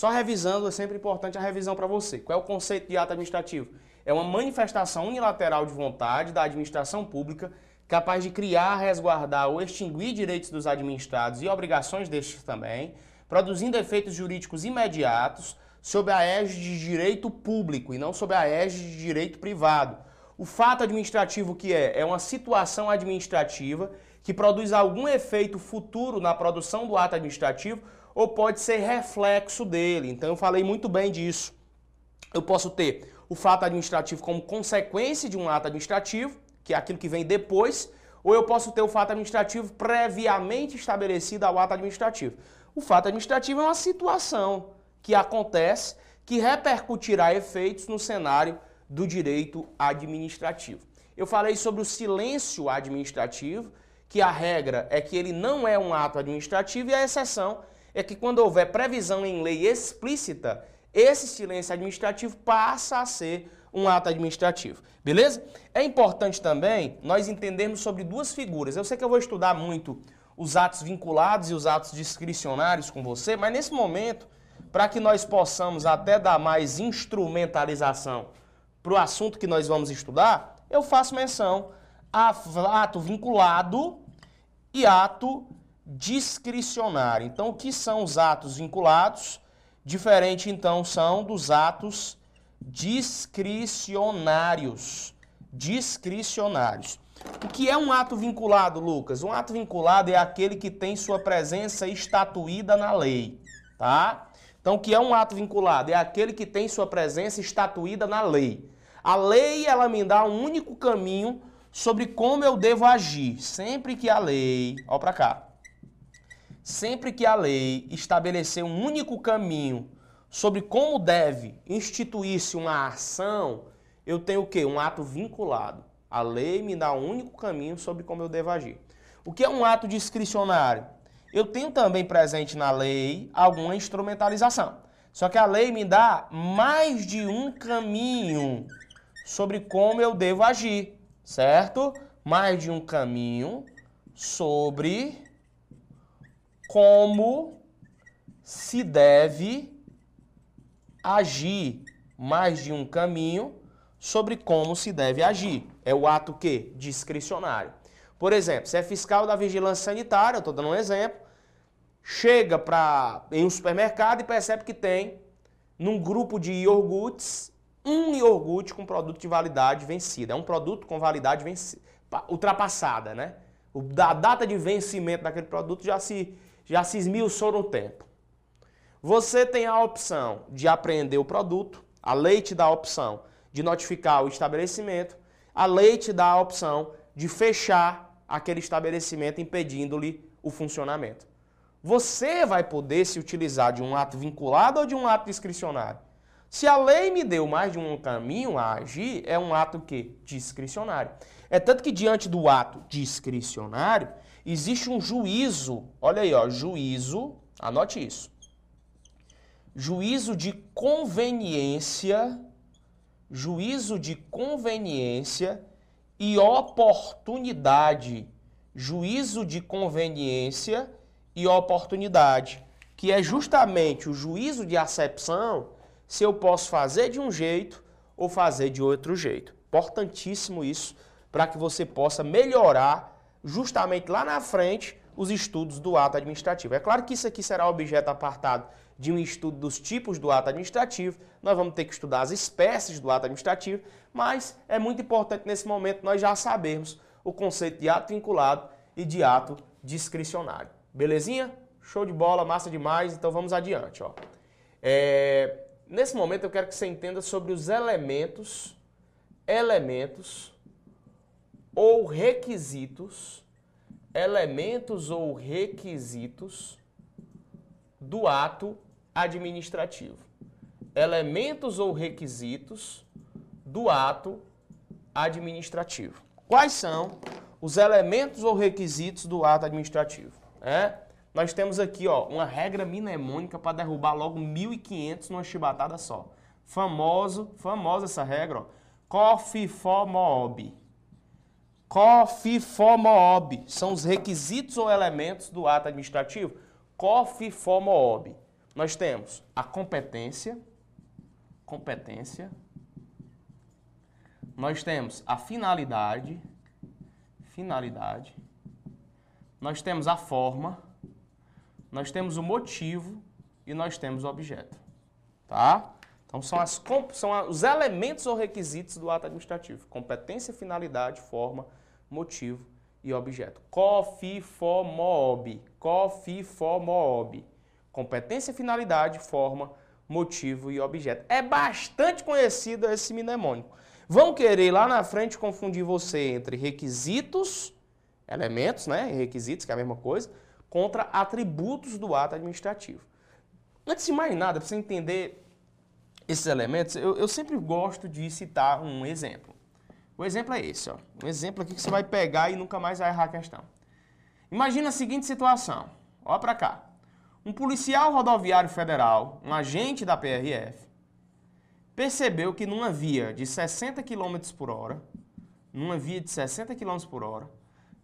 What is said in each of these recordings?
Só revisando, é sempre importante a revisão para você. Qual é o conceito de ato administrativo? É uma manifestação unilateral de vontade da administração pública capaz de criar, resguardar ou extinguir direitos dos administrados e obrigações destes também, produzindo efeitos jurídicos imediatos sob a égide de direito público e não sob a égide de direito privado. O fato administrativo que é? É uma situação administrativa que produz algum efeito futuro na produção do ato administrativo ou pode ser reflexo dele. Então eu falei muito bem disso. Eu posso ter o fato administrativo como consequência de um ato administrativo, que é aquilo que vem depois, ou eu posso ter o fato administrativo previamente estabelecido ao ato administrativo. O fato administrativo é uma situação que acontece que repercutirá efeitos no cenário do direito administrativo. Eu falei sobre o silêncio administrativo, que a regra é que ele não é um ato administrativo e a exceção é que quando houver previsão em lei explícita, esse silêncio administrativo passa a ser um ato administrativo. Beleza? É importante também nós entendermos sobre duas figuras. Eu sei que eu vou estudar muito os atos vinculados e os atos discricionários com você, mas nesse momento, para que nós possamos até dar mais instrumentalização para o assunto que nós vamos estudar, eu faço menção a ato vinculado e ato discricionário. Então, o que são os atos vinculados? Diferente, então, são dos atos discricionários. Discricionários. O que é um ato vinculado, Lucas? Um ato vinculado é aquele que tem sua presença estatuída na lei, tá? Então, o que é um ato vinculado? É aquele que tem sua presença estatuída na lei. A lei, ela me dá um único caminho sobre como eu devo agir. Sempre que a lei, ó para cá, sempre que a lei estabelecer um único caminho sobre como deve instituir-se uma ação, eu tenho o quê? Um ato vinculado. A lei me dá um único caminho sobre como eu devo agir. O que é um ato discricionário? Eu tenho também presente na lei alguma instrumentalização. Só que a lei me dá mais de um caminho sobre como eu devo agir, certo? Mais de um caminho sobre como se deve agir, mais de um caminho sobre como se deve agir. É o ato que? Discricionário. Por exemplo, se é fiscal da vigilância sanitária, eu estou dando um exemplo, chega pra, em um supermercado e percebe que tem, num grupo de iogurtes, um iogurte com produto de validade vencida. É um produto com validade vencida, ultrapassada, né? A data de vencimento daquele produto já se já se esmiuçou no tempo. Você tem a opção de apreender o produto, a lei te dá a opção de notificar o estabelecimento, a lei te dá a opção de fechar aquele estabelecimento impedindo-lhe o funcionamento. Você vai poder se utilizar de um ato vinculado ou de um ato discricionário. Se a lei me deu mais de um caminho a agir, é um ato que discricionário. É tanto que diante do ato discricionário, existe um juízo, olha aí, ó, juízo, anote isso. Juízo de conveniência, juízo de conveniência e oportunidade. Juízo de conveniência e oportunidade, que é justamente o juízo de acepção se eu posso fazer de um jeito ou fazer de outro jeito. Importantíssimo isso para que você possa melhorar justamente lá na frente os estudos do ato administrativo. É claro que isso aqui será objeto apartado de um estudo dos tipos do ato administrativo, nós vamos ter que estudar as espécies do ato administrativo, mas é muito importante nesse momento nós já sabermos o conceito de ato vinculado e de ato discricionário. Belezinha? Show de bola, massa demais, então vamos adiante. Ó. É, nesse momento eu quero que você entenda sobre os elementos, elementos ou requisitos, elementos ou requisitos do ato administrativo. Elementos ou requisitos do ato administrativo. Quais são os elementos ou requisitos do ato administrativo? É? Nós temos aqui ó, uma regra mnemônica para derrubar logo 1.500 numa chibatada só. Famoso, famosa essa regra, ó. COFIFOMOB. COFIFOMOB são os requisitos ou elementos do ato administrativo. COFIFOMOB. nós temos a competência, competência, nós temos a finalidade, finalidade, nós temos a forma, nós temos o motivo e nós temos o objeto. Tá? Então são, as, são os elementos ou requisitos do ato administrativo. Competência, finalidade, forma, motivo e objeto. COFIFOMOB. COFIFOMOB. Competência, finalidade, forma, motivo e objeto. É bastante conhecido esse mnemônico. Vão querer lá na frente confundir você entre requisitos, elementos, né? Requisitos, que é a mesma coisa, contra atributos do ato administrativo. Antes de mais nada, para você entender esses elementos, eu, eu, sempre gosto de citar um exemplo. O exemplo é esse, ó. Um exemplo aqui que você vai pegar e nunca mais vai errar a questão. Imagina a seguinte situação. Olha para cá. Um policial rodoviário federal, um agente da PRF, percebeu que numa via de 60 km por hora, numa via de 60 km por hora,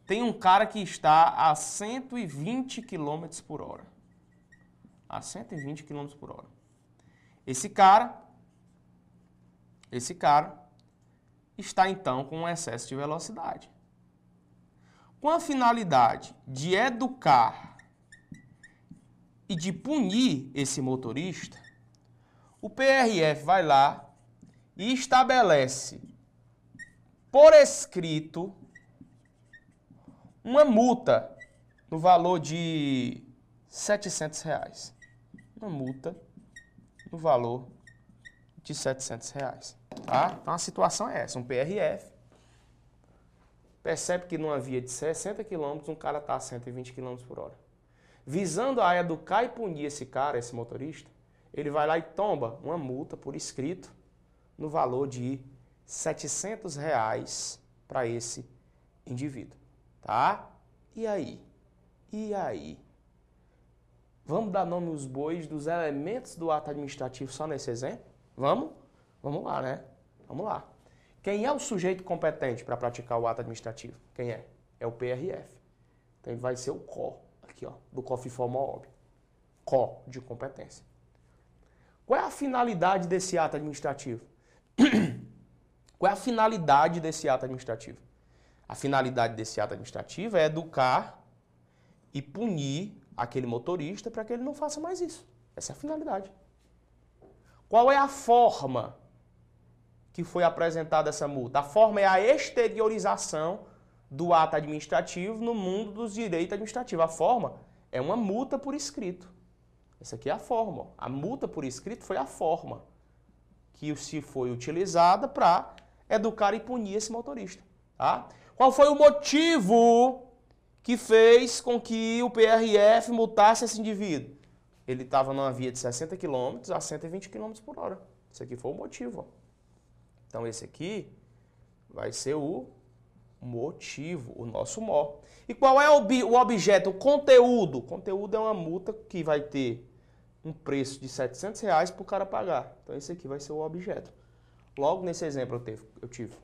tem um cara que está a 120 km por hora. A 120 km por hora. Esse cara, esse cara está então com um excesso de velocidade. Com a finalidade de educar e de punir esse motorista, o PRF vai lá e estabelece por escrito uma multa no valor de 700 reais. Uma multa no valor de 700 reais. Tá? Então a situação é essa, um PRF percebe que numa via de 60 km um cara está a 120 km por hora. Visando a educar e punir esse cara, esse motorista, ele vai lá e tomba uma multa por escrito no valor de 700 reais para esse indivíduo. Tá? E aí? E aí? Vamos dar nome aos bois dos elementos do ato administrativo só nesse exemplo? Vamos? Vamos lá, né? Vamos lá. Quem é o sujeito competente para praticar o ato administrativo? Quem é? É o PRF. Então ele vai ser o CO, aqui ó, do COFIFOMOB. CO de competência. Qual é a finalidade desse ato administrativo? Qual é a finalidade desse ato administrativo? A finalidade desse ato administrativo é educar e punir aquele motorista para que ele não faça mais isso. Essa é a finalidade. Qual é a forma que foi apresentada essa multa? A forma é a exteriorização do ato administrativo no mundo dos direitos administrativos. A forma é uma multa por escrito. Essa aqui é a forma. A multa por escrito foi a forma que se foi utilizada para educar e punir esse motorista. Tá? Qual foi o motivo que fez com que o PRF multasse esse indivíduo? Ele estava numa via de 60 km a 120 km por hora. Esse aqui foi o motivo. Então esse aqui vai ser o motivo, o nosso mó. E qual é o objeto, o conteúdo? O conteúdo é uma multa que vai ter um preço de 700 reais para o cara pagar. Então esse aqui vai ser o objeto. Logo nesse exemplo eu tive, eu tive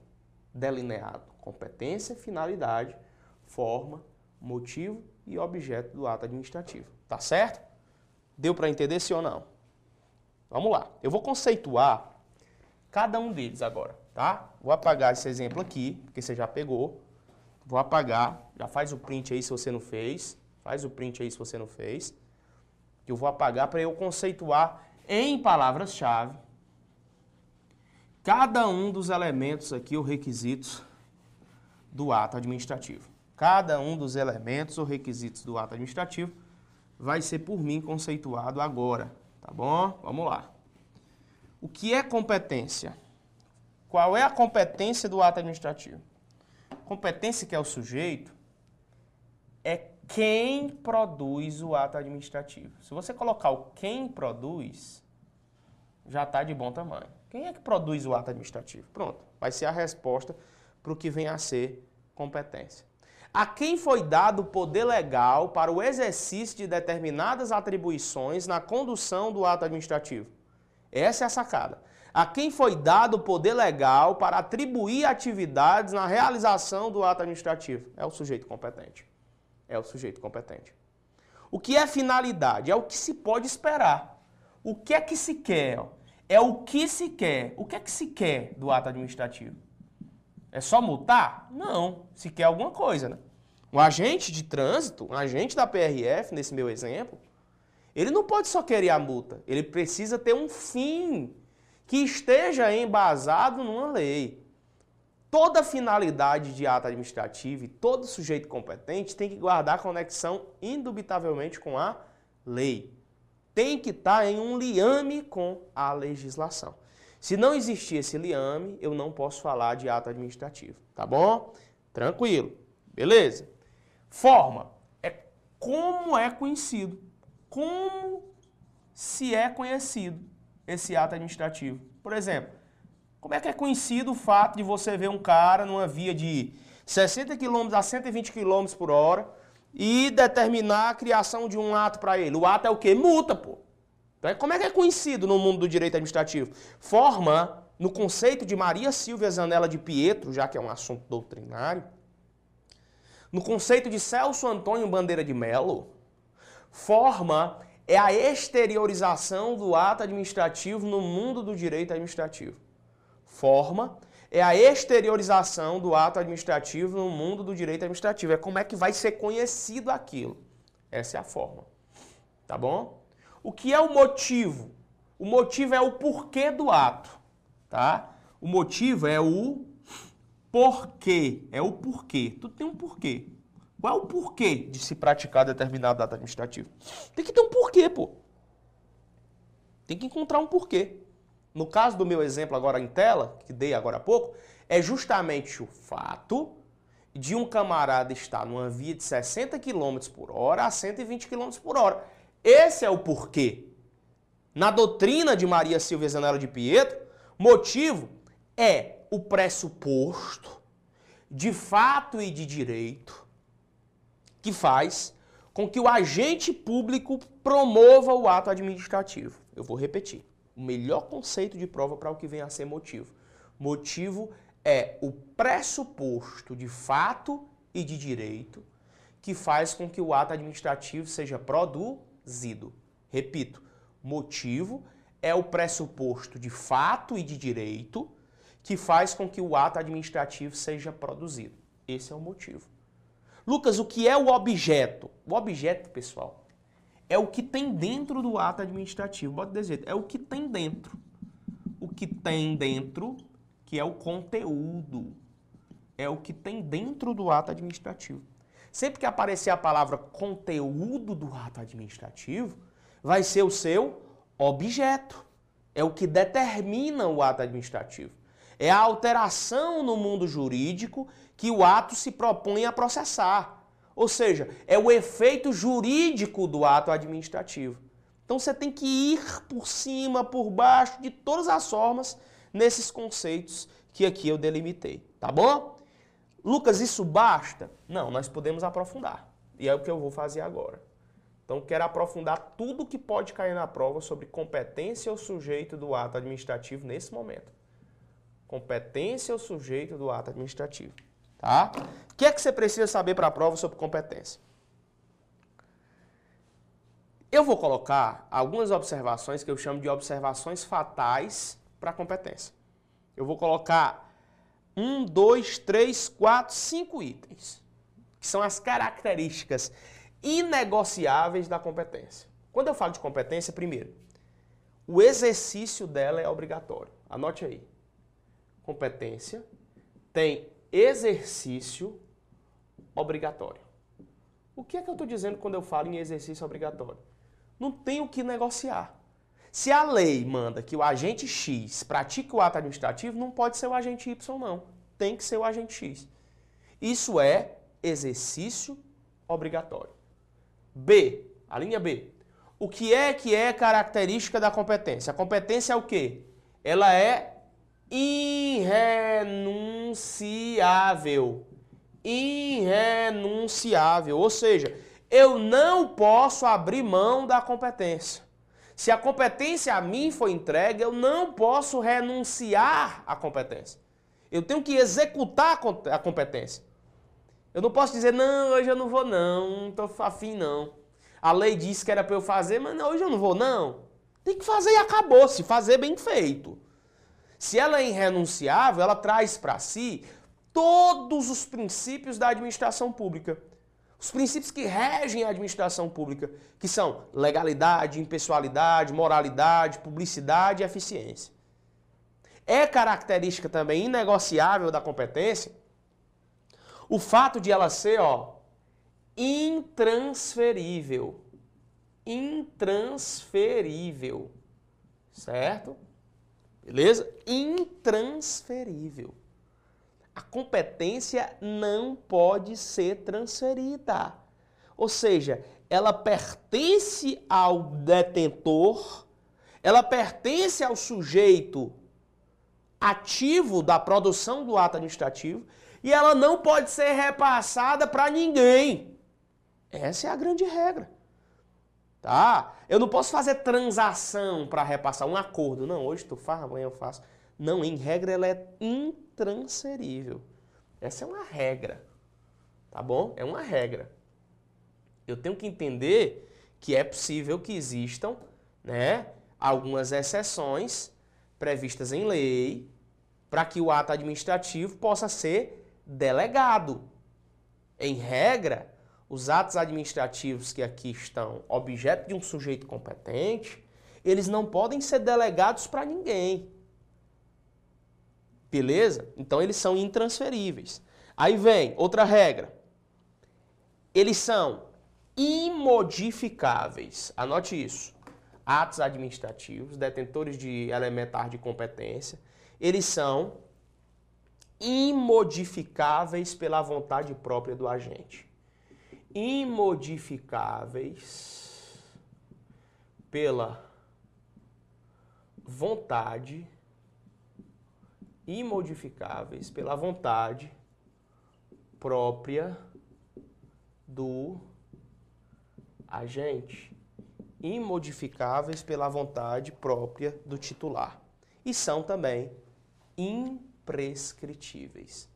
delineado competência, finalidade, forma, motivo e objeto do ato administrativo. Tá certo? Deu para entender sim ou não? Vamos lá. Eu vou conceituar cada um deles agora, tá? Vou apagar esse exemplo aqui, porque você já pegou. Vou apagar. Já faz o print aí se você não fez. Faz o print aí se você não fez. Eu vou apagar para eu conceituar em palavras-chave cada um dos elementos aqui ou requisitos do ato administrativo. Cada um dos elementos ou requisitos do ato administrativo vai ser por mim conceituado agora, tá bom? Vamos lá. O que é competência? Qual é a competência do ato administrativo? Competência que é o sujeito é quem produz o ato administrativo. Se você colocar o quem produz, já está de bom tamanho. Quem é que produz o ato administrativo? Pronto, vai ser a resposta para o que vem a ser competência. A quem foi dado o poder legal para o exercício de determinadas atribuições na condução do ato administrativo? Essa é a sacada. A quem foi dado o poder legal para atribuir atividades na realização do ato administrativo? É o sujeito competente. É o sujeito competente. O que é finalidade? É o que se pode esperar. O que é que se quer? É o que se quer. O que é que se quer do ato administrativo? É só multar? Não. Se quer alguma coisa, né? Um agente de trânsito, um agente da PRF, nesse meu exemplo, ele não pode só querer a multa. Ele precisa ter um fim que esteja embasado numa lei. Toda finalidade de ato administrativo e todo sujeito competente tem que guardar conexão indubitavelmente com a lei. Tem que estar em um liame com a legislação. Se não existir esse liame, eu não posso falar de ato administrativo, tá bom? Tranquilo. Beleza? Forma é como é conhecido. Como se é conhecido esse ato administrativo. Por exemplo, como é que é conhecido o fato de você ver um cara numa via de 60 km a 120 km por hora e determinar a criação de um ato para ele? O ato é o quê? Multa, pô. Então, como é que é conhecido no mundo do direito administrativo? Forma, no conceito de Maria Silvia Zanella de Pietro, já que é um assunto doutrinário, no conceito de Celso Antônio Bandeira de Melo, forma é a exteriorização do ato administrativo no mundo do direito administrativo forma é a exteriorização do ato administrativo no mundo do direito administrativo. É como é que vai ser conhecido aquilo. Essa é a forma. Tá bom? O que é o motivo? O motivo é o porquê do ato, tá? O motivo é o porquê, é o porquê. Tudo tem um porquê. Qual é o porquê de se praticar determinado ato administrativo? Tem que ter um porquê, pô. Tem que encontrar um porquê. No caso do meu exemplo agora em tela, que dei agora há pouco, é justamente o fato de um camarada estar numa via de 60 km por hora a 120 km por hora. Esse é o porquê. Na doutrina de Maria Silvia Zanella de Pietro, motivo é o pressuposto de fato e de direito que faz com que o agente público promova o ato administrativo. Eu vou repetir o melhor conceito de prova para o que vem a ser motivo. Motivo é o pressuposto de fato e de direito que faz com que o ato administrativo seja produzido. Repito, motivo é o pressuposto de fato e de direito que faz com que o ato administrativo seja produzido. Esse é o motivo. Lucas, o que é o objeto? O objeto, pessoal, é o que tem dentro do ato administrativo. Bota jeito, é o que tem dentro. O que tem dentro, que é o conteúdo. É o que tem dentro do ato administrativo. Sempre que aparecer a palavra conteúdo do ato administrativo, vai ser o seu objeto. É o que determina o ato administrativo. É a alteração no mundo jurídico que o ato se propõe a processar. Ou seja, é o efeito jurídico do ato administrativo. Então você tem que ir por cima, por baixo, de todas as formas nesses conceitos que aqui eu delimitei, tá bom? Lucas, isso basta? Não, nós podemos aprofundar. E é o que eu vou fazer agora. Então quero aprofundar tudo que pode cair na prova sobre competência ou sujeito do ato administrativo nesse momento. Competência ou sujeito do ato administrativo. Tá? O que é que você precisa saber para a prova sobre competência? Eu vou colocar algumas observações que eu chamo de observações fatais para a competência. Eu vou colocar um, dois, três, quatro, cinco itens, que são as características inegociáveis da competência. Quando eu falo de competência, primeiro, o exercício dela é obrigatório. Anote aí. Competência tem exercício obrigatório. O que é que eu estou dizendo quando eu falo em exercício obrigatório? Não tem o que negociar. Se a lei manda que o agente X pratique o ato administrativo, não pode ser o agente Y, não. Tem que ser o agente X. Isso é exercício obrigatório. B, a linha B. O que é que é característica da competência? A competência é o quê? Ela é irrenunciável. Irrenunciável. Ou seja, eu não posso abrir mão da competência. Se a competência a mim foi entregue, eu não posso renunciar à competência. Eu tenho que executar a competência. Eu não posso dizer, não, hoje eu não vou não, não estou afim não. A lei disse que era para eu fazer, mas não, hoje eu não vou não. Tem que fazer e acabou, se fazer bem feito. Se ela é irrenunciável, ela traz para si todos os princípios da administração pública. Os princípios que regem a administração pública, que são legalidade, impessoalidade, moralidade, publicidade e eficiência. É característica também inegociável da competência o fato de ela ser, ó, intransferível. Intransferível. Certo? Beleza? Intransferível. A competência não pode ser transferida. Ou seja, ela pertence ao detentor, ela pertence ao sujeito ativo da produção do ato administrativo e ela não pode ser repassada para ninguém. Essa é a grande regra. Tá? Eu não posso fazer transação para repassar um acordo. Não, hoje tu faz, amanhã eu faço. Não, em regra ela é intransferível. Essa é uma regra. Tá bom? É uma regra. Eu tenho que entender que é possível que existam, né, algumas exceções previstas em lei para que o ato administrativo possa ser delegado. Em regra, os atos administrativos que aqui estão objeto de um sujeito competente, eles não podem ser delegados para ninguém. Beleza? Então eles são intransferíveis. Aí vem outra regra. Eles são imodificáveis. Anote isso. Atos administrativos, detentores de elementar de competência, eles são imodificáveis pela vontade própria do agente. Imodificáveis pela vontade imodificáveis pela vontade própria do agente, imodificáveis pela vontade própria do titular. E são também imprescritíveis,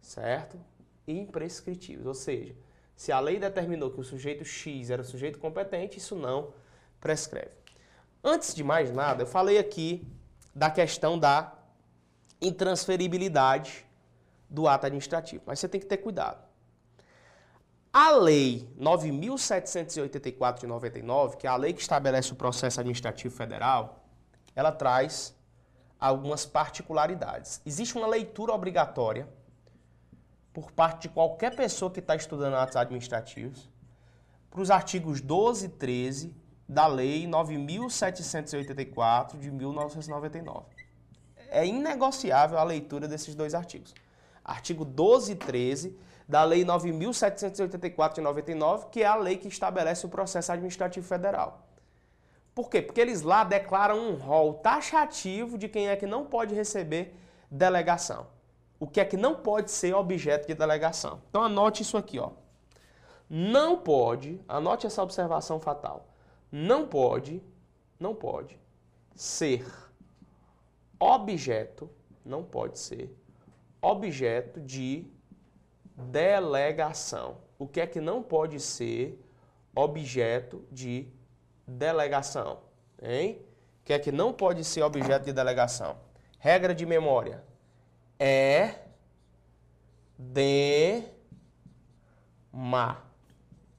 certo? Imprescritíveis, ou seja, se a lei determinou que o sujeito X era o sujeito competente, isso não prescreve. Antes de mais nada, eu falei aqui da questão da intransferibilidade do ato administrativo, mas você tem que ter cuidado. A Lei 9.784 de 99, que é a lei que estabelece o processo administrativo federal, ela traz algumas particularidades. Existe uma leitura obrigatória por parte de qualquer pessoa que está estudando atos administrativos para os artigos 12 e 13 da Lei 9.784 de 1999. É inegociável a leitura desses dois artigos. Artigo 12 e 13 da Lei 9.784 de 99, que é a lei que estabelece o processo administrativo federal. Por quê? Porque eles lá declaram um rol taxativo de quem é que não pode receber delegação. O que é que não pode ser objeto de delegação. Então anote isso aqui, ó. Não pode, anote essa observação fatal. Não pode, não pode ser objeto, não pode ser objeto de delegação. O que é que não pode ser objeto de delegação. Hein? O que é que não pode ser objeto de delegação? Regra de memória. É de ma.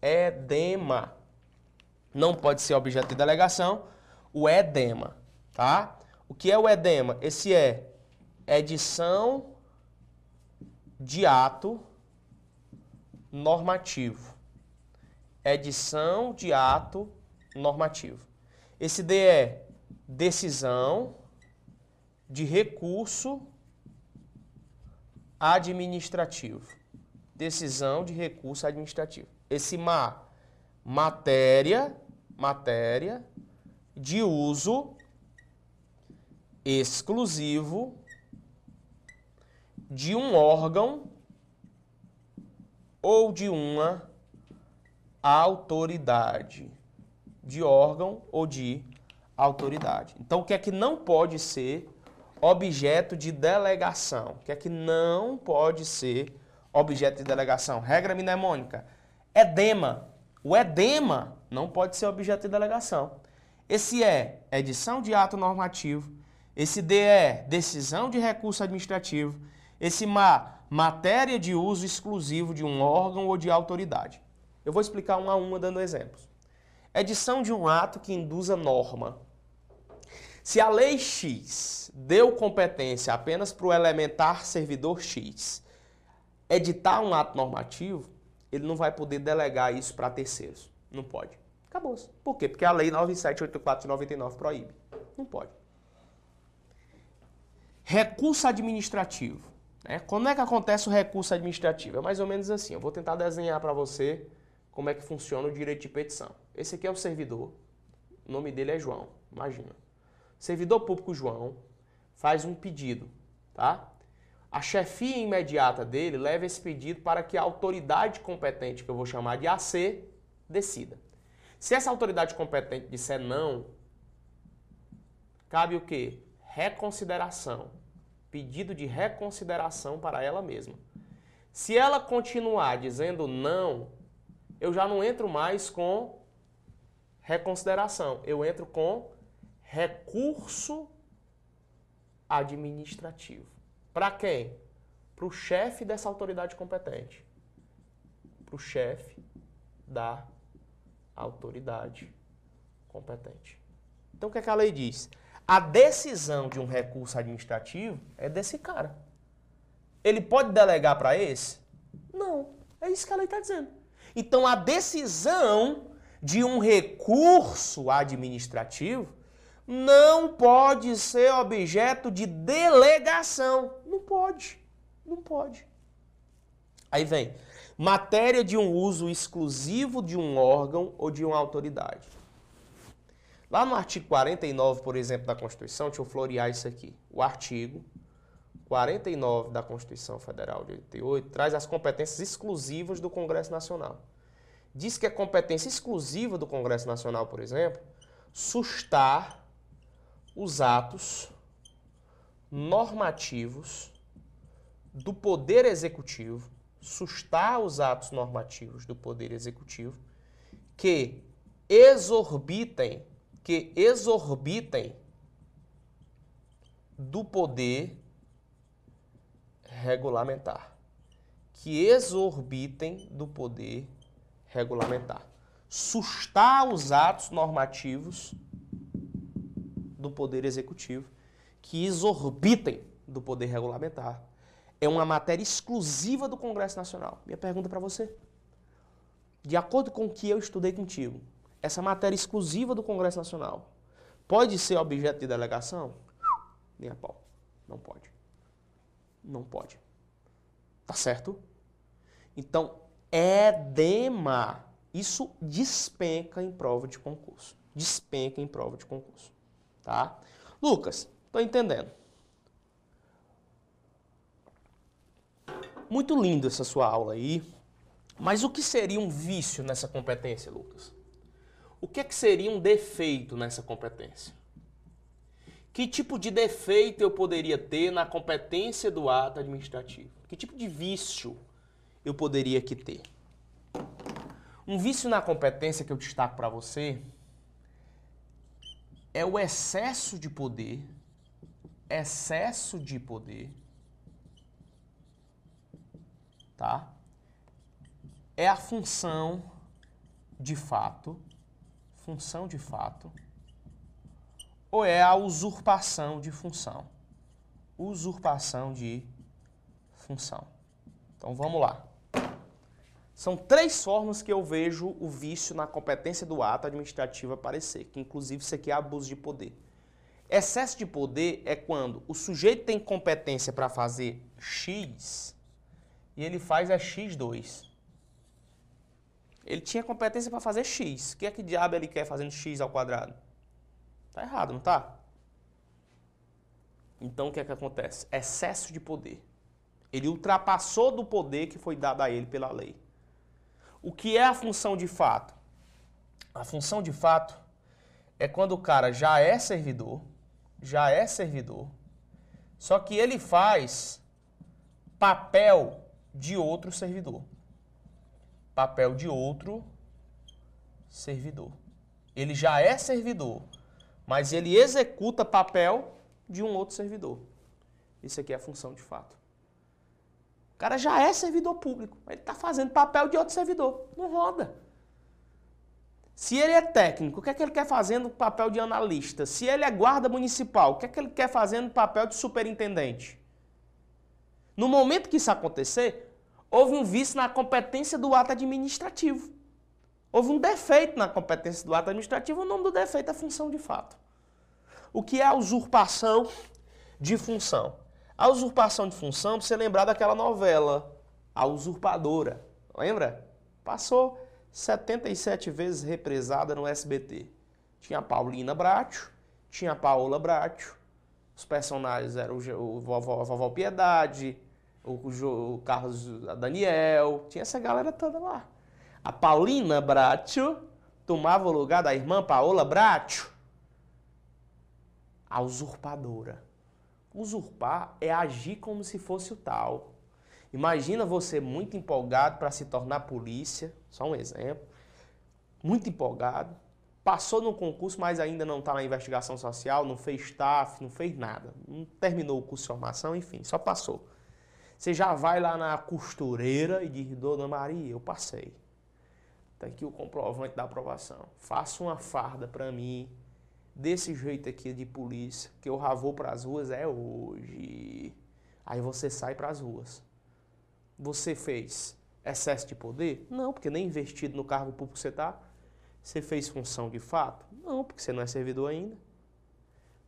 Edema. Não pode ser objeto de delegação. O edema, tá? O que é o edema? Esse é edição de ato normativo. Edição de ato normativo. Esse D é decisão de recurso administrativo. Decisão de recurso administrativo. Esse MA, matéria, matéria de uso exclusivo de um órgão ou de uma autoridade de órgão ou de autoridade. Então, o que é que não pode ser objeto de delegação? O que é que não pode ser objeto de delegação? Regra mnemônica. Edema. O edema não pode ser objeto de delegação. Esse é edição de ato normativo. Esse D é decisão de recurso administrativo. Esse MA, matéria de uso exclusivo de um órgão ou de autoridade. Eu vou explicar um a uma dando exemplos. Edição de um ato que induza norma. Se a lei X deu competência apenas para o elementar servidor X editar um ato normativo, ele não vai poder delegar isso para terceiros. Não pode. Acabou. -se. Por quê? Porque a lei 9784 de 99 proíbe. Não pode. Recurso administrativo. Né? Quando é que acontece o recurso administrativo? É mais ou menos assim. Eu vou tentar desenhar para você como é que funciona o direito de petição. Esse aqui é o servidor. O nome dele é João. Imagina. Servidor público João faz um pedido, tá? A chefia imediata dele leva esse pedido para que a autoridade competente, que eu vou chamar de AC, decida. Se essa autoridade competente disser não, cabe o quê? Reconsideração. Pedido de reconsideração para ela mesma. Se ela continuar dizendo não, eu já não entro mais com reconsideração, eu entro com recurso administrativo. Para quem? Para o chefe dessa autoridade competente. Para o chefe da autoridade competente. Então o que, é que a lei diz? A decisão de um recurso administrativo é desse cara. Ele pode delegar para esse? Não. É isso que a lei está dizendo. Então a decisão de um recurso administrativo não pode ser objeto de delegação. Não pode. Não pode. Aí vem matéria de um uso exclusivo de um órgão ou de uma autoridade. Lá no artigo 49, por exemplo, da Constituição, deixa eu florear isso aqui. O artigo 49 da Constituição Federal de 88 traz as competências exclusivas do Congresso Nacional. Diz que é competência exclusiva do Congresso Nacional, por exemplo, sustar os atos normativos do Poder Executivo, sustar os atos normativos do Poder Executivo que exorbitem, que exorbitem do poder regulamentar. Que exorbitem do poder regulamentar. Sustar os atos normativos do Poder Executivo que exorbitem do Poder Regulamentar. É uma matéria exclusiva do Congresso Nacional. Minha pergunta para você. De acordo com o que eu estudei contigo, essa matéria exclusiva do Congresso Nacional pode ser objeto de delegação? Nem a pau. Não pode. Não pode. Tá certo? Então, edema. Isso despenca em prova de concurso. Despenca em prova de concurso tá? Lucas, tô entendendo. Muito lindo essa sua aula aí, mas o que seria um vício nessa competência, Lucas? O que, é que seria um defeito nessa competência? Que tipo de defeito eu poderia ter na competência do ato administrativo? Que tipo de vício eu poderia aqui ter? Um vício na competência que eu destaco para você é o excesso de poder, excesso de poder, tá? É a função de fato, função de fato, ou é a usurpação de função? Usurpação de função. Então vamos lá. São três formas que eu vejo o vício na competência do ato administrativo aparecer, que inclusive isso aqui é abuso de poder. Excesso de poder é quando o sujeito tem competência para fazer X e ele faz a X2. Ele tinha competência para fazer X. O que é que diabo ele quer fazendo X ao quadrado? Tá errado, não tá? Então o que é que acontece? Excesso de poder. Ele ultrapassou do poder que foi dado a ele pela lei. O que é a função de fato? A função de fato é quando o cara já é servidor, já é servidor, só que ele faz papel de outro servidor. Papel de outro servidor. Ele já é servidor, mas ele executa papel de um outro servidor. Isso aqui é a função de fato. O cara já é servidor público, ele está fazendo papel de outro servidor. Não roda. Se ele é técnico, o que é que ele quer fazer no papel de analista? Se ele é guarda municipal, o que é que ele quer fazer no papel de superintendente? No momento que isso acontecer, houve um vício na competência do ato administrativo. Houve um defeito na competência do ato administrativo, o nome do defeito é função de fato. O que é a usurpação de função? A usurpação de função, você lembrar daquela novela, A Usurpadora. Lembra? Passou 77 vezes represada no SBT. Tinha a Paulina Bracho, tinha a Paola Bracho, os personagens eram o, vovó, a vovó Piedade, o, o, o Carlos Daniel, tinha essa galera toda lá. A Paulina Bracho tomava o lugar da irmã Paola Bracho, a usurpadora. Usurpar é agir como se fosse o tal. Imagina você muito empolgado para se tornar polícia, só um exemplo, muito empolgado, passou no concurso, mas ainda não está na investigação social, não fez staff, não fez nada, não terminou o curso de formação, enfim, só passou. Você já vai lá na costureira e diz, Dona Maria, eu passei. Está aqui o comprovante da aprovação. Faça uma farda para mim, desse jeito aqui de polícia, que eu já vou para as ruas é hoje. Aí você sai para as ruas. Você fez excesso de poder? Não, porque nem investido no cargo público você está. Você fez função de fato? Não, porque você não é servidor ainda.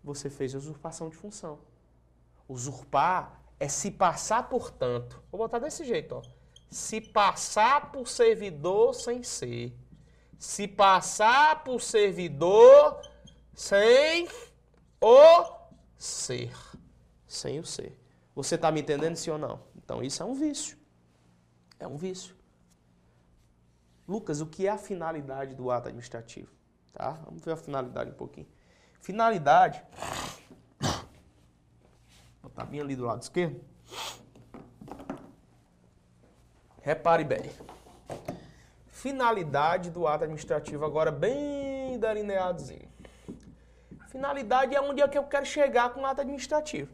Você fez usurpação de função. Usurpar é se passar por tanto. Vou botar desse jeito, ó. Se passar por servidor sem ser. Se passar por servidor sem o ser. Sem o ser. Você está me entendendo, sim ou não? Então isso é um vício. É um vício. Lucas, o que é a finalidade do ato administrativo? Tá? Vamos ver a finalidade um pouquinho. Finalidade. Botar bem ali do lado esquerdo. Repare bem. Finalidade do ato administrativo, agora bem delineadozinho. Finalidade é onde é que eu quero chegar com o ato administrativo.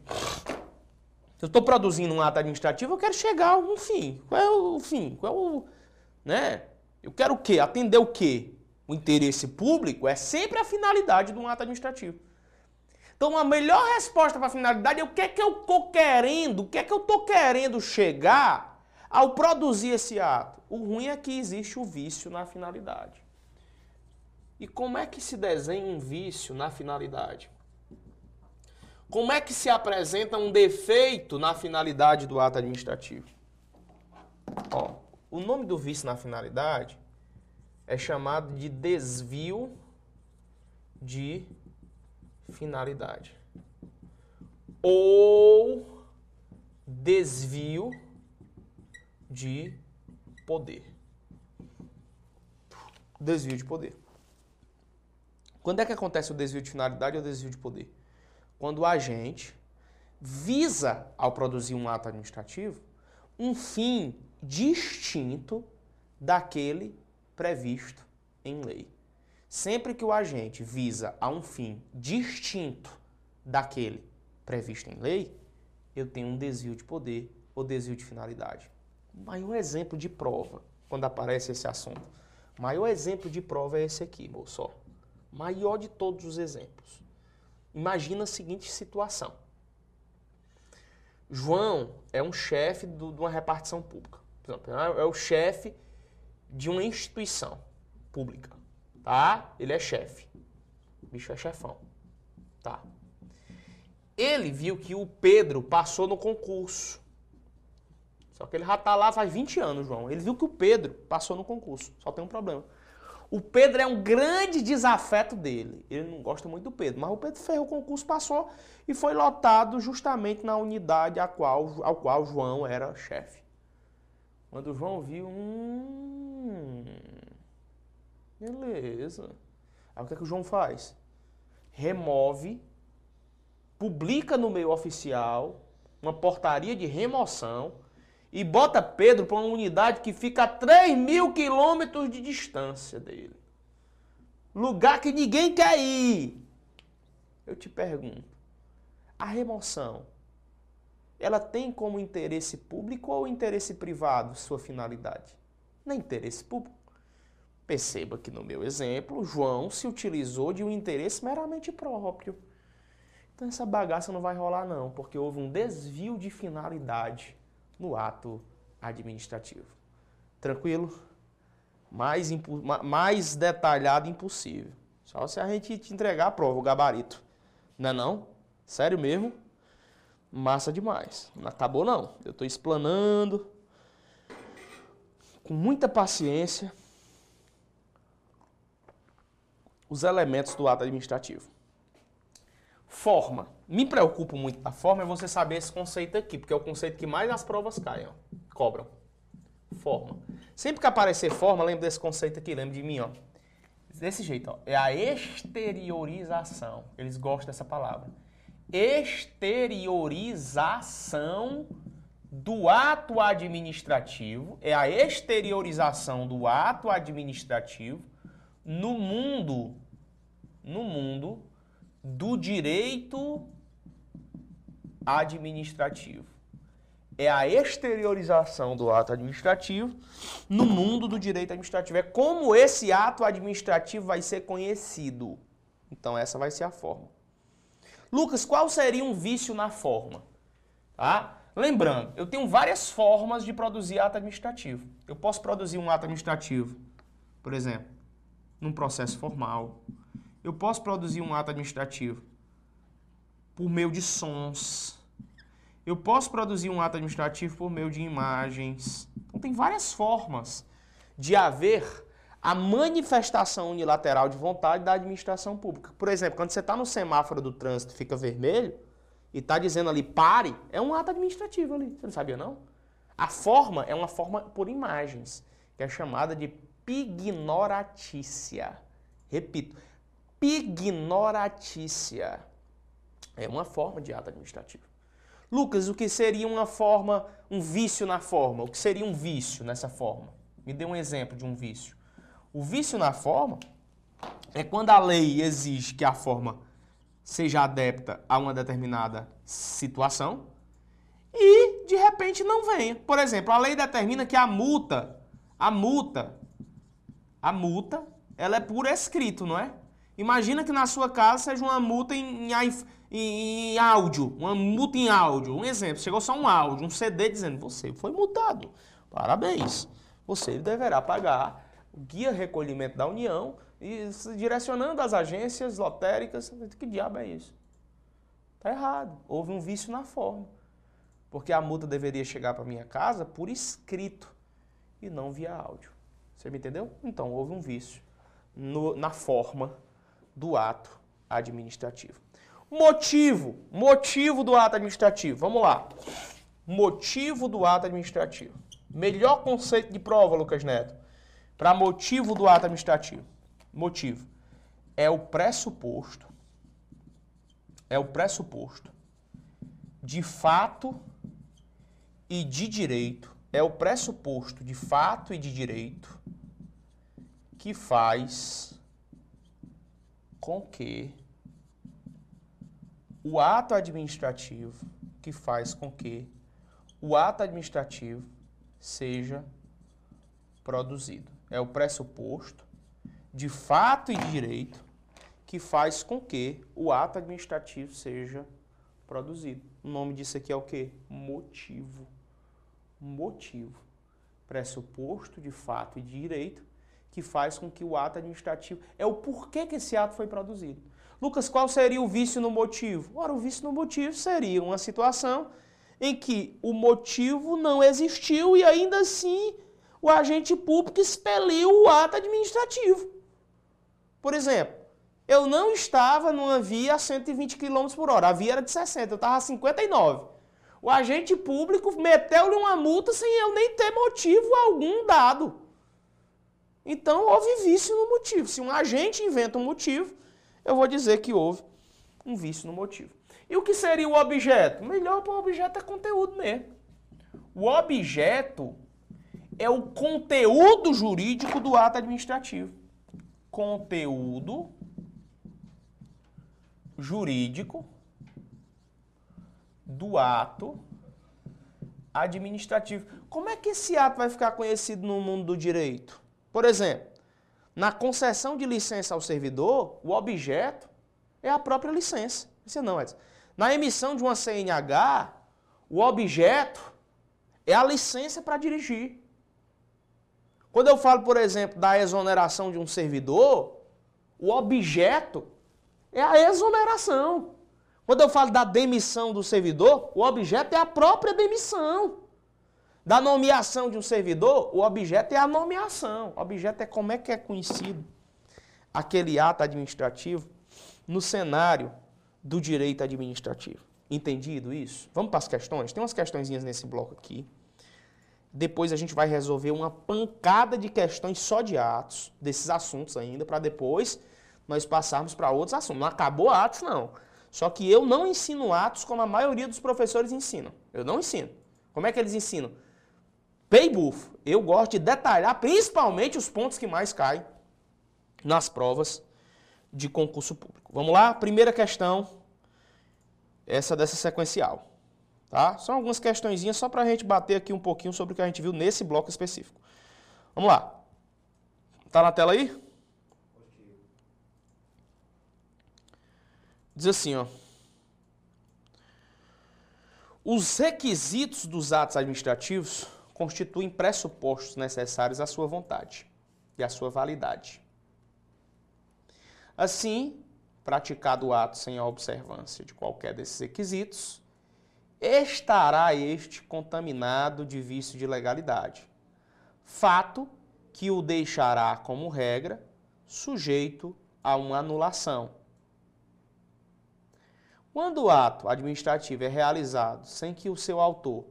Se eu estou produzindo um ato administrativo, eu quero chegar a um fim. Qual é o fim? Qual é o. Né? Eu quero o quê? Atender o quê? O interesse público é sempre a finalidade de um ato administrativo. Então, a melhor resposta para a finalidade é o que é que eu estou querendo, o que é que eu estou querendo chegar ao produzir esse ato. O ruim é que existe o vício na finalidade. E como é que se desenha um vício na finalidade? Como é que se apresenta um defeito na finalidade do ato administrativo? Ó, o nome do vício na finalidade é chamado de desvio de finalidade. Ou desvio de poder. Desvio de poder. Quando é que acontece o desvio de finalidade ou desvio de poder? Quando o agente visa, ao produzir um ato administrativo, um fim distinto daquele previsto em lei. Sempre que o agente visa a um fim distinto daquele previsto em lei, eu tenho um desvio de poder ou desvio de finalidade. O maior exemplo de prova, quando aparece esse assunto, o maior exemplo de prova é esse aqui, moço. Maior de todos os exemplos. Imagina a seguinte situação. João é um chefe de uma repartição pública exemplo, é o chefe de uma instituição pública, tá? Ele é chefe. O bicho é chefão, tá? Ele viu que o Pedro passou no concurso. Só que ele já tá lá faz 20 anos, João. Ele viu que o Pedro passou no concurso. Só tem um problema. O Pedro é um grande desafeto dele. Ele não gosta muito do Pedro, mas o Pedro fez o concurso, passou e foi lotado justamente na unidade a qual, ao qual João era chefe. Quando o João viu, hum, beleza. Aí o que, é que o João faz? Remove, publica no meio oficial uma portaria de remoção e bota Pedro para uma unidade que fica a 3 mil quilômetros de distância dele. Lugar que ninguém quer ir. eu te pergunto, a remoção, ela tem como interesse público ou interesse privado sua finalidade? Não é interesse público. Perceba que no meu exemplo, João se utilizou de um interesse meramente próprio. Então essa bagaça não vai rolar não, porque houve um desvio de finalidade no ato administrativo. Tranquilo? Mais, mais detalhado impossível. Só se a gente te entregar a prova, o gabarito. Não é não? Sério mesmo? Massa demais. Não acabou não. Eu estou explanando com muita paciência os elementos do ato administrativo. Forma. Me preocupo muito da forma é você saber esse conceito aqui, porque é o conceito que mais as provas caem, ó, cobram. Forma. Sempre que aparecer forma, lembra desse conceito aqui, lembra de mim, ó. Desse jeito, ó. É a exteriorização. Eles gostam dessa palavra. Exteriorização do ato administrativo, é a exteriorização do ato administrativo no mundo, no mundo do direito administrativo. É a exteriorização do ato administrativo no mundo do direito administrativo. É como esse ato administrativo vai ser conhecido. Então essa vai ser a forma. Lucas, qual seria um vício na forma? Tá? Lembrando, eu tenho várias formas de produzir ato administrativo. Eu posso produzir um ato administrativo, por exemplo, num processo formal. Eu posso produzir um ato administrativo por meio de sons. Eu posso produzir um ato administrativo por meio de imagens. Então, tem várias formas de haver a manifestação unilateral de vontade da administração pública. Por exemplo, quando você está no semáforo do trânsito fica vermelho e está dizendo ali pare, é um ato administrativo ali. Você não sabia, não? A forma é uma forma por imagens, que é chamada de pignoratícia. Repito, pignoratícia. É uma forma de ato administrativo. Lucas, o que seria uma forma, um vício na forma? O que seria um vício nessa forma? Me dê um exemplo de um vício. O vício na forma é quando a lei exige que a forma seja adepta a uma determinada situação e de repente não venha. Por exemplo, a lei determina que a multa, a multa a multa, ela é por escrito, não é? Imagina que na sua casa seja uma multa em, em, em, áudio, uma multa em áudio. Um exemplo, chegou só um áudio, um CD dizendo, você foi multado. Parabéns. Você deverá pagar o guia recolhimento da União e direcionando as agências lotéricas. Que diabo é isso? Está errado. Houve um vício na forma. Porque a multa deveria chegar para minha casa por escrito e não via áudio. Você me entendeu? Então, houve um vício no, na forma do ato administrativo. Motivo, motivo do ato administrativo. Vamos lá. Motivo do ato administrativo. Melhor conceito de prova, Lucas Neto, para motivo do ato administrativo. Motivo é o pressuposto é o pressuposto de fato e de direito, é o pressuposto de fato e de direito que faz com que o ato administrativo, que faz com que o ato administrativo seja produzido. É o pressuposto de fato e direito que faz com que o ato administrativo seja produzido. O nome disso aqui é o que? Motivo. Motivo. Pressuposto de fato e direito que faz com que o ato administrativo. É o porquê que esse ato foi produzido. Lucas, qual seria o vício no motivo? Ora, o vício no motivo seria uma situação em que o motivo não existiu e ainda assim o agente público expeliu o ato administrativo. Por exemplo, eu não estava numa via a 120 km por hora, a via era de 60, eu estava a 59. O agente público meteu-lhe uma multa sem eu nem ter motivo algum dado. Então houve vício no motivo. Se um agente inventa um motivo, eu vou dizer que houve um vício no motivo. E o que seria o objeto? Melhor para o objeto é conteúdo mesmo. O objeto é o conteúdo jurídico do ato administrativo. Conteúdo jurídico do ato administrativo. Como é que esse ato vai ficar conhecido no mundo do direito? Por exemplo, na concessão de licença ao servidor, o objeto é a própria licença. Isso não, Edson. Na emissão de uma CNH, o objeto é a licença para dirigir. Quando eu falo, por exemplo, da exoneração de um servidor, o objeto é a exoneração. Quando eu falo da demissão do servidor, o objeto é a própria demissão. Da nomeação de um servidor, o objeto é a nomeação. O objeto é como é que é conhecido aquele ato administrativo no cenário do direito administrativo. Entendido isso? Vamos para as questões? Tem umas questõezinhas nesse bloco aqui. Depois a gente vai resolver uma pancada de questões só de atos, desses assuntos ainda, para depois nós passarmos para outros assuntos. Não acabou atos, não. Só que eu não ensino atos como a maioria dos professores ensinam. Eu não ensino. Como é que eles ensinam? Paybooth. Eu gosto de detalhar principalmente os pontos que mais caem nas provas de concurso público. Vamos lá? Primeira questão, essa dessa sequencial. Tá? São algumas questõezinhas só para a gente bater aqui um pouquinho sobre o que a gente viu nesse bloco específico. Vamos lá. Tá na tela aí? Diz assim, ó. Os requisitos dos atos administrativos constituem pressupostos necessários à sua vontade e à sua validade. Assim, praticado o ato sem a observância de qualquer desses requisitos, estará este contaminado de vício de legalidade, fato que o deixará, como regra, sujeito a uma anulação quando o ato administrativo é realizado sem que o seu autor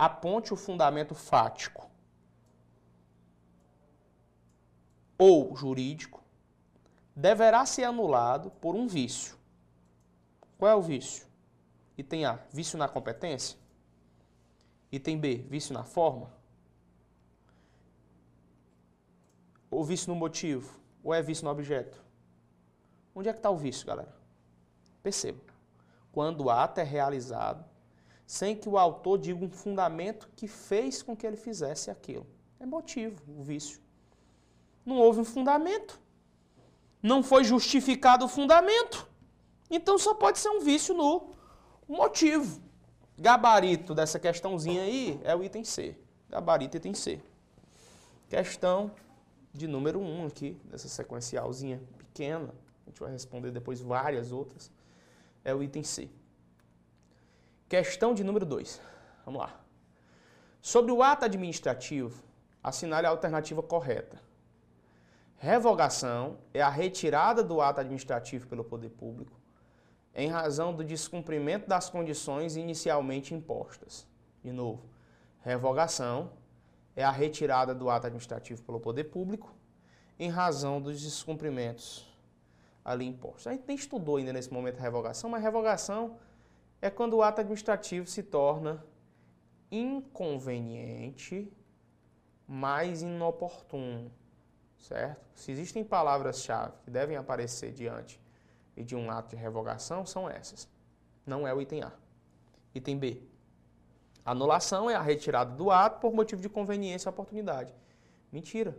aponte o fundamento fático ou jurídico, deverá ser anulado por um vício. Qual é o vício? Item A, vício na competência. Item B, vício na forma. Ou vício no motivo, ou é vício no objeto. Onde é que está o vício, galera? Perceba quando o ato é realizado, sem que o autor diga um fundamento que fez com que ele fizesse aquilo. É motivo, o vício. Não houve um fundamento. Não foi justificado o fundamento. Então só pode ser um vício no motivo. Gabarito dessa questãozinha aí é o item C. Gabarito item C. Questão de número 1 um aqui, dessa sequencialzinha pequena. A gente vai responder depois várias outras é o item C. Questão de número 2. Vamos lá. Sobre o ato administrativo, assinale a alternativa correta. Revogação é a retirada do ato administrativo pelo poder público em razão do descumprimento das condições inicialmente impostas. De novo, revogação é a retirada do ato administrativo pelo poder público em razão dos descumprimentos ali impostos. A gente nem estudou ainda nesse momento a revogação, mas revogação é quando o ato administrativo se torna inconveniente, mais inoportuno, certo? Se existem palavras-chave que devem aparecer diante de um ato de revogação, são essas. Não é o item A. Item B. Anulação é a retirada do ato por motivo de conveniência ou oportunidade. Mentira.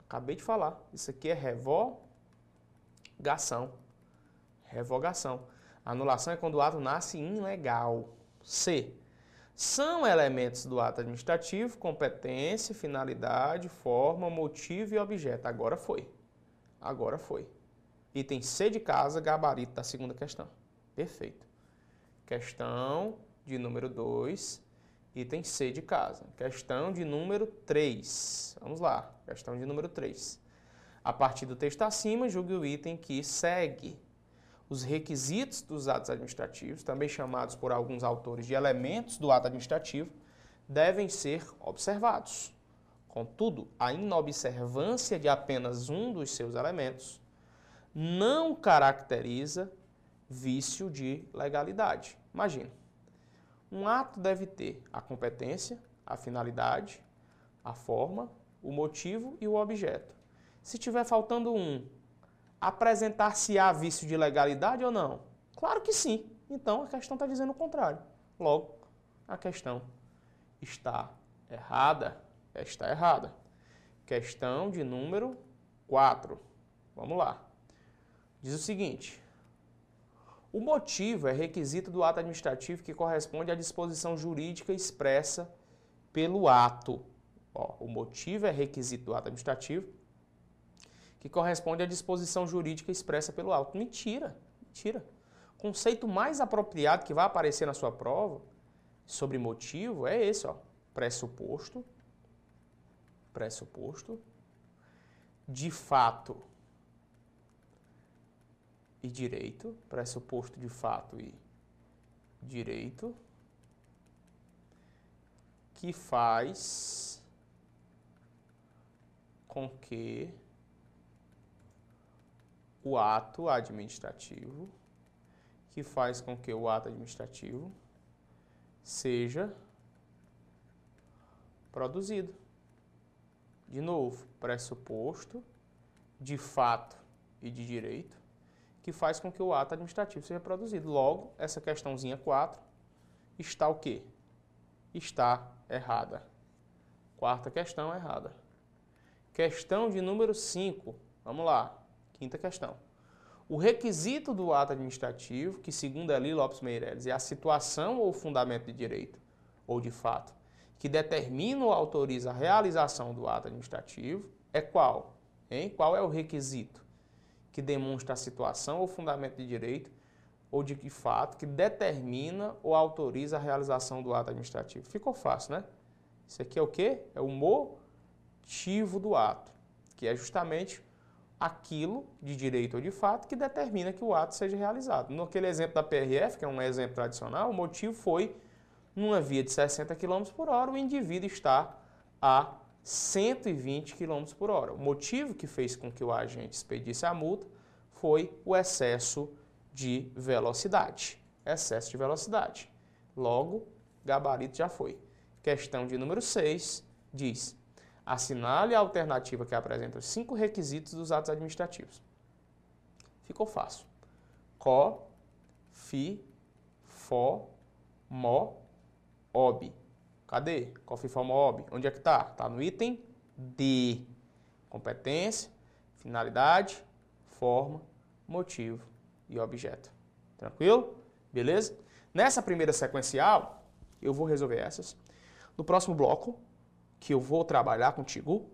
Acabei de falar. Isso aqui é revó Gação. Revogação. Anulação é quando o ato nasce ilegal. C. São elementos do ato administrativo, competência, finalidade, forma, motivo e objeto. Agora foi. Agora foi. Item C de casa, gabarito da segunda questão. Perfeito. Questão de número 2, item C de casa. Questão de número 3. Vamos lá. Questão de número 3. A partir do texto acima, julgue o item que segue. Os requisitos dos atos administrativos, também chamados por alguns autores de elementos do ato administrativo, devem ser observados. Contudo, a inobservância de apenas um dos seus elementos não caracteriza vício de legalidade. Imagina, um ato deve ter a competência, a finalidade, a forma, o motivo e o objeto. Se tiver faltando um, apresentar-se-á vício de legalidade ou não? Claro que sim. Então a questão está dizendo o contrário. Logo, a questão está errada. Está errada. Questão de número 4. Vamos lá. Diz o seguinte: o motivo é requisito do ato administrativo que corresponde à disposição jurídica expressa pelo ato. Ó, o motivo é requisito do ato administrativo que corresponde à disposição jurídica expressa pelo ato. Mentira, mentira. Conceito mais apropriado que vai aparecer na sua prova sobre motivo é esse, ó, pressuposto, pressuposto, de fato e direito, pressuposto de fato e direito, que faz com que o ato administrativo, que faz com que o ato administrativo seja produzido. De novo, pressuposto de fato e de direito, que faz com que o ato administrativo seja produzido. Logo, essa questãozinha 4 está o quê? Está errada. Quarta questão errada. Questão de número 5. Vamos lá. Quinta questão. O requisito do ato administrativo, que segundo Eli Lopes Meireles é a situação ou fundamento de direito ou de fato, que determina ou autoriza a realização do ato administrativo, é qual? Hein? Qual é o requisito? que demonstra a situação ou fundamento de direito ou de que fato que determina ou autoriza a realização do ato administrativo. Ficou fácil, né? Isso aqui é o quê? É o motivo do ato, que é justamente aquilo de direito ou de fato que determina que o ato seja realizado. Naquele exemplo da PRF, que é um exemplo tradicional, o motivo foi numa via de 60 km por hora, o indivíduo está a 120 km por hora. O motivo que fez com que o agente expedisse a multa foi o excesso de velocidade. Excesso de velocidade. Logo, gabarito já foi. Questão de número 6 diz: assinale a alternativa que apresenta os cinco requisitos dos atos administrativos. Ficou fácil. Co, fi, fo, mo, ob. Cadê? Cofifomob. Onde é que está? Está no item D. Competência, finalidade, forma, motivo e objeto. Tranquilo? Beleza? Nessa primeira sequencial, eu vou resolver essas. No próximo bloco, que eu vou trabalhar contigo,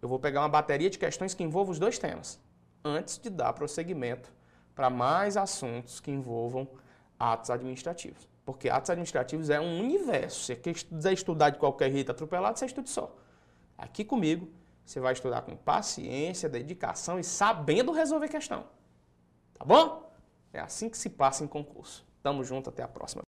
eu vou pegar uma bateria de questões que envolvam os dois temas, antes de dar prosseguimento para mais assuntos que envolvam atos administrativos. Porque atos administrativos é um universo. Se você quiser estudar de qualquer jeito atropelado, você estude só. Aqui comigo, você vai estudar com paciência, dedicação e sabendo resolver questão. Tá bom? É assim que se passa em concurso. Tamo junto, até a próxima.